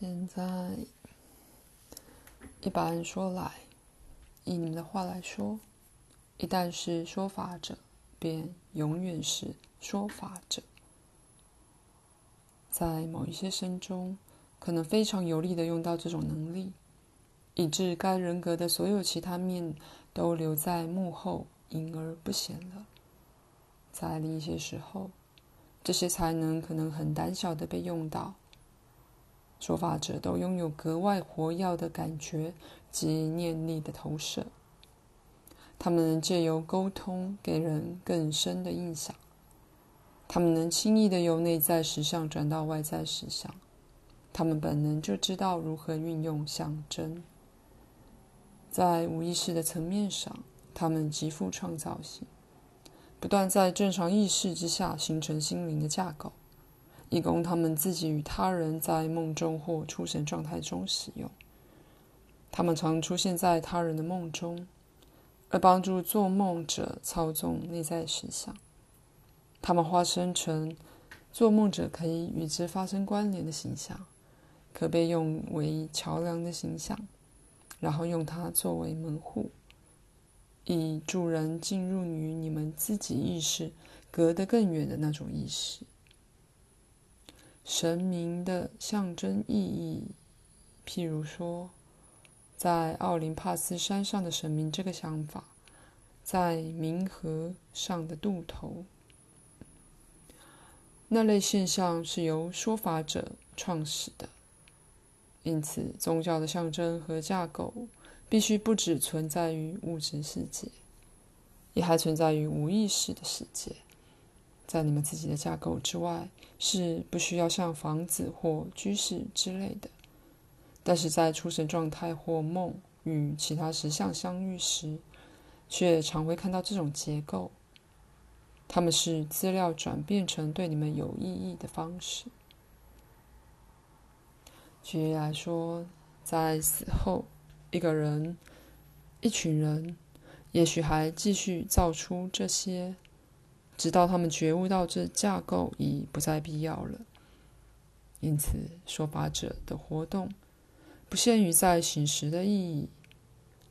现在，一般说来，以你们的话来说，一旦是说法者，便永远是说法者。在某一些生中，可能非常有力的用到这种能力，以致该人格的所有其他面都留在幕后，隐而不显了。在另一些时候，这些才能可能很胆小的被用到。说法者都拥有格外活跃的感觉及念力的投射，他们能借由沟通给人更深的印象，他们能轻易的由内在实相转到外在实相，他们本能就知道如何运用象征，在无意识的层面上，他们极富创造性，不断在正常意识之下形成心灵的架构。以供他们自己与他人在梦中或出神状态中使用。他们常出现在他人的梦中，而帮助做梦者操纵内在实相。他们化身成做梦者可以与之发生关联的形象，可被用为桥梁的形象，然后用它作为门户，以助人进入与你们自己意识隔得更远的那种意识。神明的象征意义，譬如说，在奥林帕斯山上的神明这个想法，在冥河上的渡头，那类现象是由说法者创始的。因此，宗教的象征和架构必须不只存在于物质世界，也还存在于无意识的世界。在你们自己的架构之外，是不需要像房子或居室之类的。但是在出神状态或梦与其他实相相遇时，却常会看到这种结构。它们是资料转变成对你们有意义的方式。举例来说，在死后，一个人、一群人，也许还继续造出这些。直到他们觉悟到这架构已不再必要了，因此说法者的活动不限于在醒时的意义，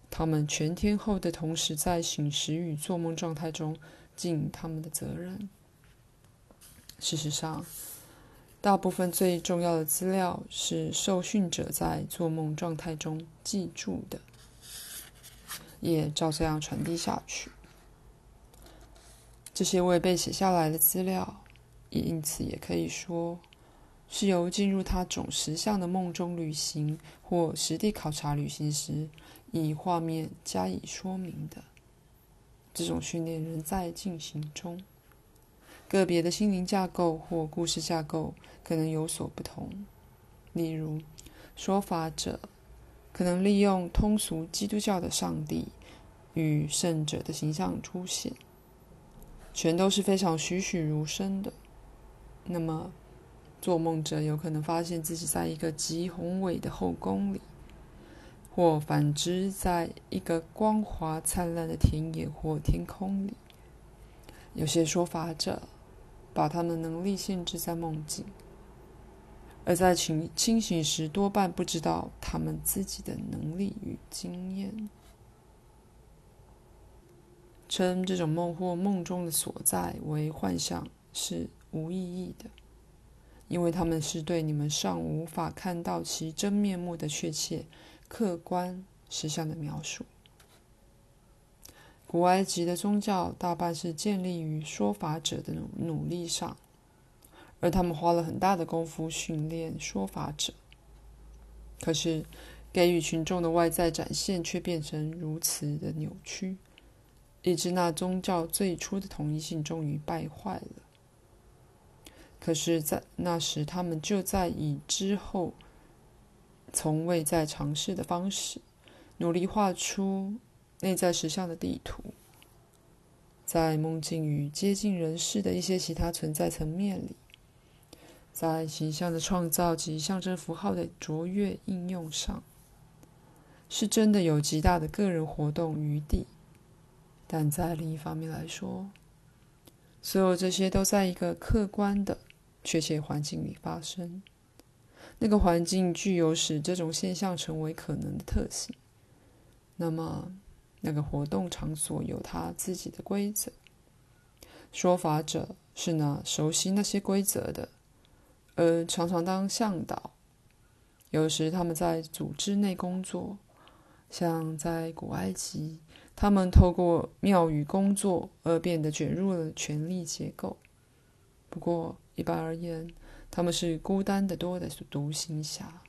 他们全天候的同时在醒时与做梦状态中尽他们的责任。事实上，大部分最重要的资料是受训者在做梦状态中记住的，也照这样传递下去。这些未被写下来的资料，也因此也可以说，是由进入他种实相的梦中旅行或实地考察旅行时，以画面加以说明的。这种训练仍在进行中，个别的心灵架构或故事架构可能有所不同。例如，说法者可能利用通俗基督教的上帝与圣者的形象出现。全都是非常栩栩如生的。那么，做梦者有可能发现自己在一个极宏伟的后宫里，或反之，在一个光滑灿烂的田野或天空里。有些说法者把他们的能力限制在梦境，而在清清醒时多半不知道他们自己的能力与经验。称这种梦或梦中的所在为幻象是无意义的，因为他们是对你们尚无法看到其真面目的确切、客观实相的描述。古埃及的宗教大半是建立于说法者的努努力上，而他们花了很大的功夫训练说法者。可是，给予群众的外在展现却变成如此的扭曲。以致那宗教最初的统一性终于败坏了。可是，在那时，他们就在以之后从未再尝试的方式，努力画出内在实相的地图。在梦境与接近人世的一些其他存在层面里，在形象的创造及象征符号的卓越应用上，是真的有极大的个人活动余地。但在另一方面来说，所有这些都在一个客观的确切环境里发生。那个环境具有使这种现象成为可能的特性，那么那个活动场所有它自己的规则。说法者是那熟悉那些规则的，而常常当向导。有时他们在组织内工作，像在古埃及，他们透过庙宇工作而变得卷入了权力结构。不过，一般而言，他们是孤单的多的独行侠，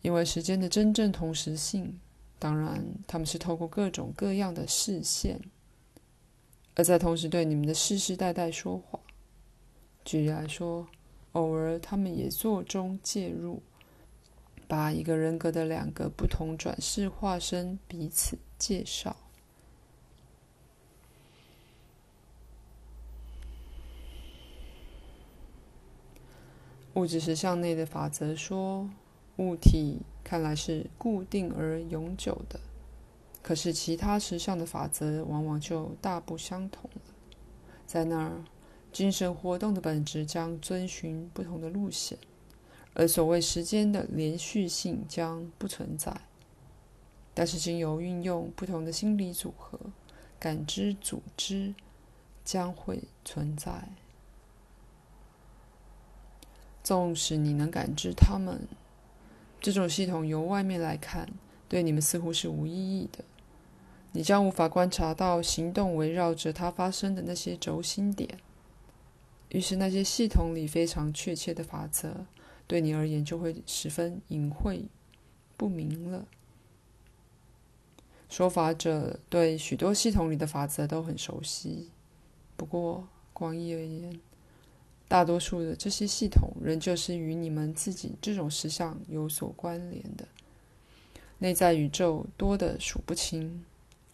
因为时间的真正同时性。当然，他们是透过各种各样的视线，而在同时对你们的世世代代说话。举例来说，偶尔他们也做中介入，把一个人格的两个不同转世化身彼此介绍。物质实相内的法则说，物体看来是固定而永久的，可是其他实相的法则往往就大不相同了。在那儿，精神活动的本质将遵循不同的路线，而所谓时间的连续性将不存在。但是，经由运用不同的心理组合，感知组织将会存在。纵使你能感知它们，这种系统由外面来看，对你们似乎是无意义的。你将无法观察到行动围绕着它发生的那些轴心点。于是，那些系统里非常确切的法则，对你而言就会十分隐晦不明了。说法者对许多系统里的法则都很熟悉，不过广义而言，大多数的这些系统仍旧是与你们自己这种实相有所关联的。内在宇宙多得数不清，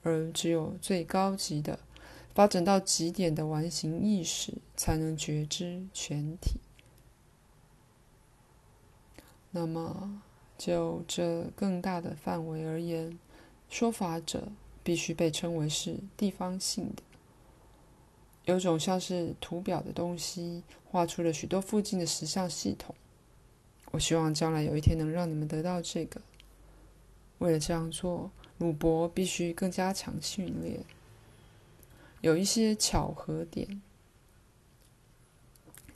而只有最高级的、发展到极点的完形意识才能觉知全体。那么，就这更大的范围而言，说法者必须被称为是地方性的。有种像是图表的东西，画出了许多附近的实像系统。我希望将来有一天能让你们得到这个。为了这样做，鲁伯必须更加强训练。有一些巧合点，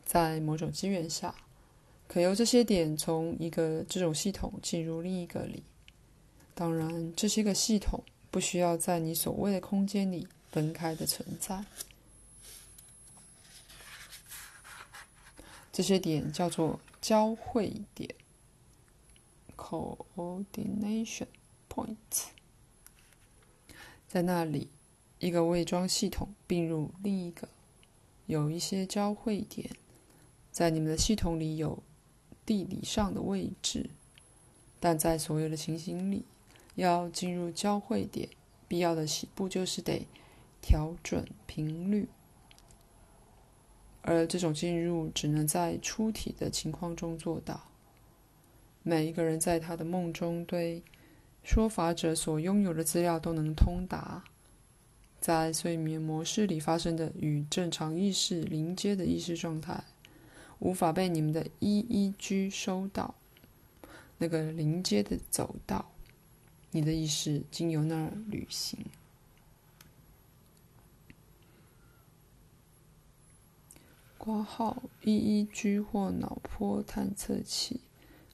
在某种机缘下，可由这些点从一个这种系统进入另一个里。当然，这些个系统不需要在你所谓的空间里分开的存在。这些点叫做交汇点 （coordination points）。在那里，一个伪装系统并入另一个。有一些交汇点在你们的系统里有地理上的位置，但在所有的情形里，要进入交汇点，必要的起步就是得调准频率。而这种进入只能在出体的情况中做到。每一个人在他的梦中对说法者所拥有的资料都能通达，在睡眠模式里发生的与正常意识临接的意识状态，无法被你们的 EEG 收到。那个临街的走道，你的意识经由那儿旅行。括号 EEG 或脑波探测器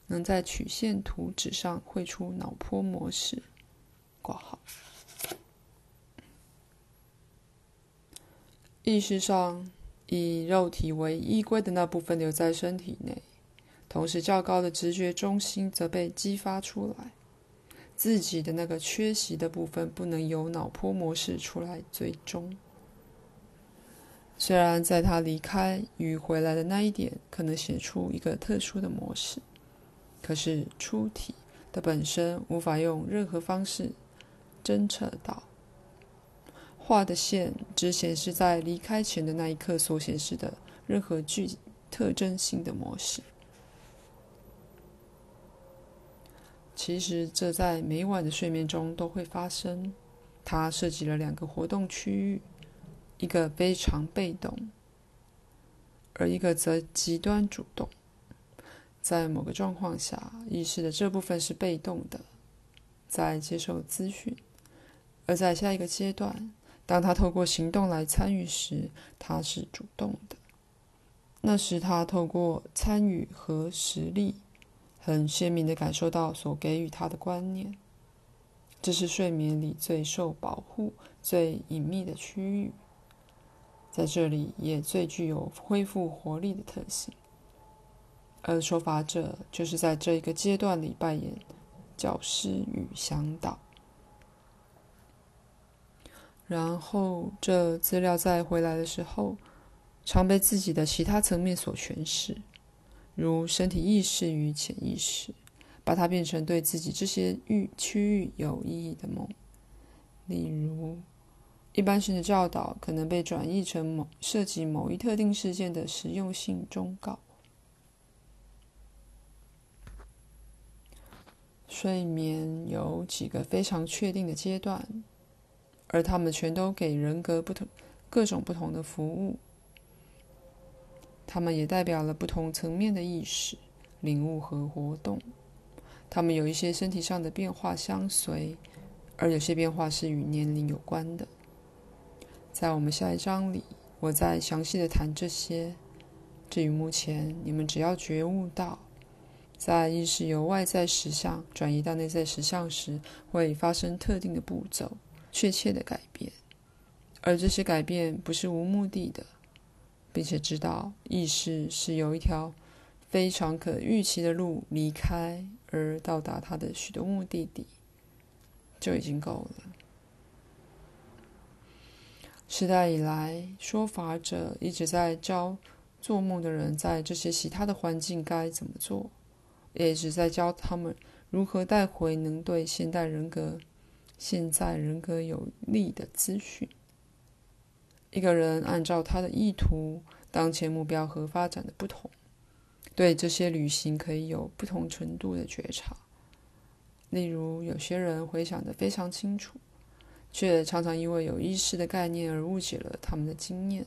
能在曲线图纸上绘出脑波模式。挂号意识上以肉体为依归的那部分留在身体内，同时较高的直觉中心则被激发出来。自己的那个缺席的部分不能由脑波模式出来追踪。虽然在他离开与回来的那一点可能写出一个特殊的模式，可是出体的本身无法用任何方式侦测到。画的线只显示在离开前的那一刻所显示的任何具特征性的模式。其实这在每晚的睡眠中都会发生。它涉及了两个活动区域。一个非常被动，而一个则极端主动。在某个状况下，意识的这部分是被动的，在接受资讯；而在下一个阶段，当他透过行动来参与时，他是主动的。那时，他透过参与和实力，很鲜明的感受到所给予他的观念。这是睡眠里最受保护、最隐秘的区域，在这里也最具有恢复活力的特性。而说法者就是在这一个阶段里扮演教师与向导，然后这资料再回来的时候，常被自己的其他层面所诠释，如身体意识与潜意识，把它变成对自己这些域区域有意义的梦。例如，一般性的教导可能被转译成某涉及某一特定事件的实用性忠告。睡眠有几个非常确定的阶段，而他们全都给人格不同、各种不同的服务。他们也代表了不同层面的意识、领悟和活动。他们有一些身体上的变化相随，而有些变化是与年龄有关的。在我们下一章里，我再详细的谈这些。至于目前，你们只要觉悟到。在意识由外在实相转移到内在实相时，会发生特定的步骤，确切的改变，而这些改变不是无目的的，并且知道意识是有一条非常可预期的路离开而到达它的许多目的地，就已经够了。时代以来，说法者一直在教做梦的人在这些其他的环境该怎么做。也一直在教他们如何带回能对现代人格、现在人格有利的资讯。一个人按照他的意图、当前目标和发展的不同，对这些旅行可以有不同程度的觉察。例如，有些人回想的非常清楚，却常常因为有意识的概念而误解了他们的经验。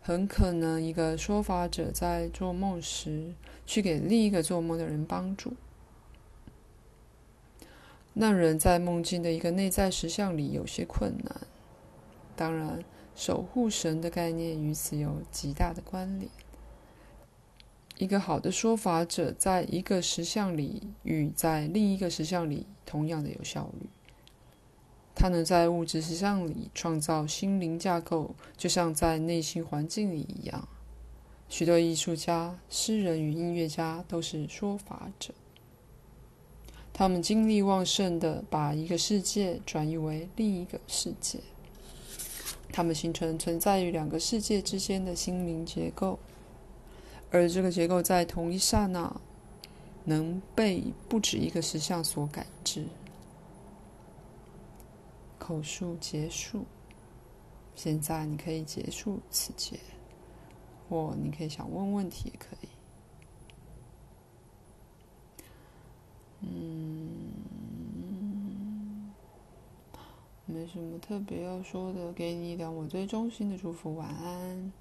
很可能，一个说法者在做梦时，去给另一个做梦的人帮助。那人在梦境的一个内在实相里有些困难。当然，守护神的概念与此有极大的关联。一个好的说法者在一个实相里与在另一个实相里同样的有效率。他能在物质实相里创造心灵架构，就像在内心环境里一样。许多艺术家、诗人与音乐家都是说法者。他们精力旺盛的把一个世界转移为另一个世界。他们形成存在于两个世界之间的心灵结构，而这个结构在同一刹那能被不止一个实相所感知。口述结束。现在你可以结束此节，或你可以想问问题也可以。什么特别要说的，给你一点我最衷心的祝福，晚安。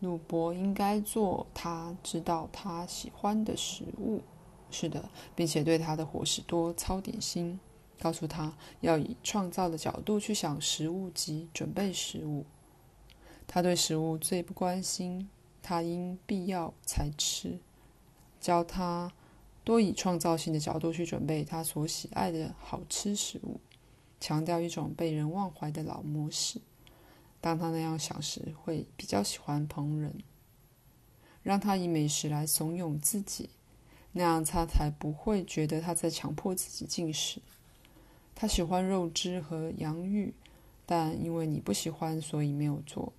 鲁伯应该做他知道他喜欢的食物，是的，并且对他的伙食多操点心。告诉他要以创造的角度去想食物及准备食物。他对食物最不关心，他因必要才吃。教他多以创造性的角度去准备他所喜爱的好吃食物，强调一种被人忘怀的老模式。当他那样想时，会比较喜欢烹饪。让他以美食来怂恿自己，那样他才不会觉得他在强迫自己进食。他喜欢肉汁和洋芋，但因为你不喜欢，所以没有做。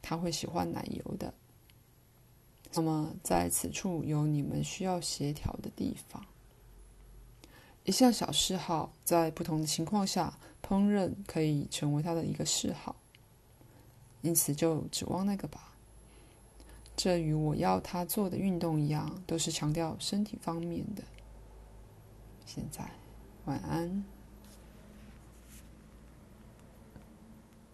他会喜欢奶油的。那么，在此处有你们需要协调的地方。一项小嗜好，在不同的情况下，烹饪可以成为他的一个嗜好。因此，就指望那个吧。这与我要他做的运动一样，都是强调身体方面的。现在，晚安。